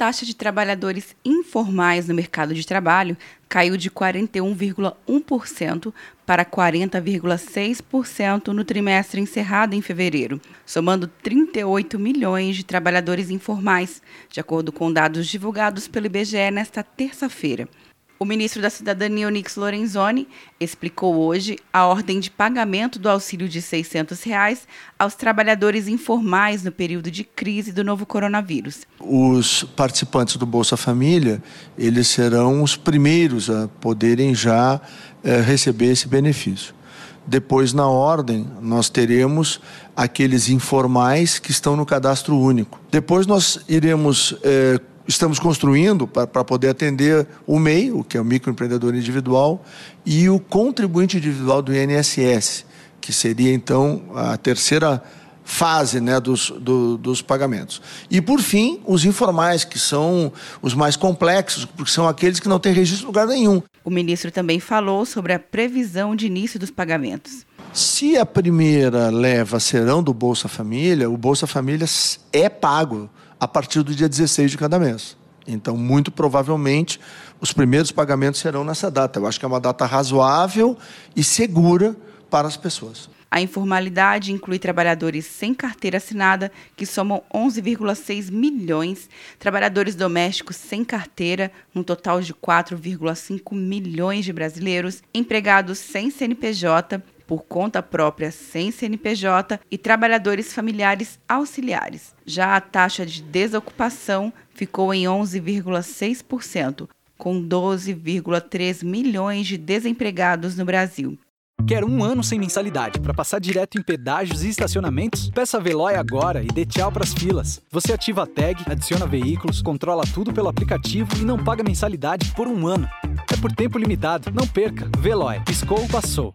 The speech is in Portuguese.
taxa de trabalhadores informais no mercado de trabalho caiu de 41,1% para 40,6% no trimestre encerrado em fevereiro, somando 38 milhões de trabalhadores informais, de acordo com dados divulgados pelo IBGE nesta terça-feira. O ministro da Cidadania, Onix Lorenzoni, explicou hoje a ordem de pagamento do auxílio de 600 reais aos trabalhadores informais no período de crise do novo coronavírus. Os participantes do Bolsa Família, eles serão os primeiros a poderem já é, receber esse benefício. Depois, na ordem, nós teremos aqueles informais que estão no cadastro único. Depois, nós iremos é, estamos construindo para poder atender o MEI, o que é o microempreendedor individual, e o contribuinte individual do INSS, que seria então a terceira fase né, dos, do, dos pagamentos. E, por fim, os informais, que são os mais complexos, porque são aqueles que não têm registro em lugar nenhum. O ministro também falou sobre a previsão de início dos pagamentos. Se a primeira leva serão do Bolsa Família, o Bolsa Família é pago a partir do dia 16 de cada mês. Então, muito provavelmente, os primeiros pagamentos serão nessa data. Eu acho que é uma data razoável e segura para as pessoas. A informalidade inclui trabalhadores sem carteira assinada, que somam 11,6 milhões, trabalhadores domésticos sem carteira, um total de 4,5 milhões de brasileiros, empregados sem CNPJ, por conta própria sem CNPJ e trabalhadores familiares auxiliares. Já a taxa de desocupação ficou em 11,6%, com 12,3 milhões de desempregados no Brasil. Quer um ano sem mensalidade para passar direto em pedágios e estacionamentos? Peça a Veloy agora e dê tchau para as filas. Você ativa a tag, adiciona veículos, controla tudo pelo aplicativo e não paga mensalidade por um ano. É por tempo limitado. Não perca. Veloy. Piscou, passou.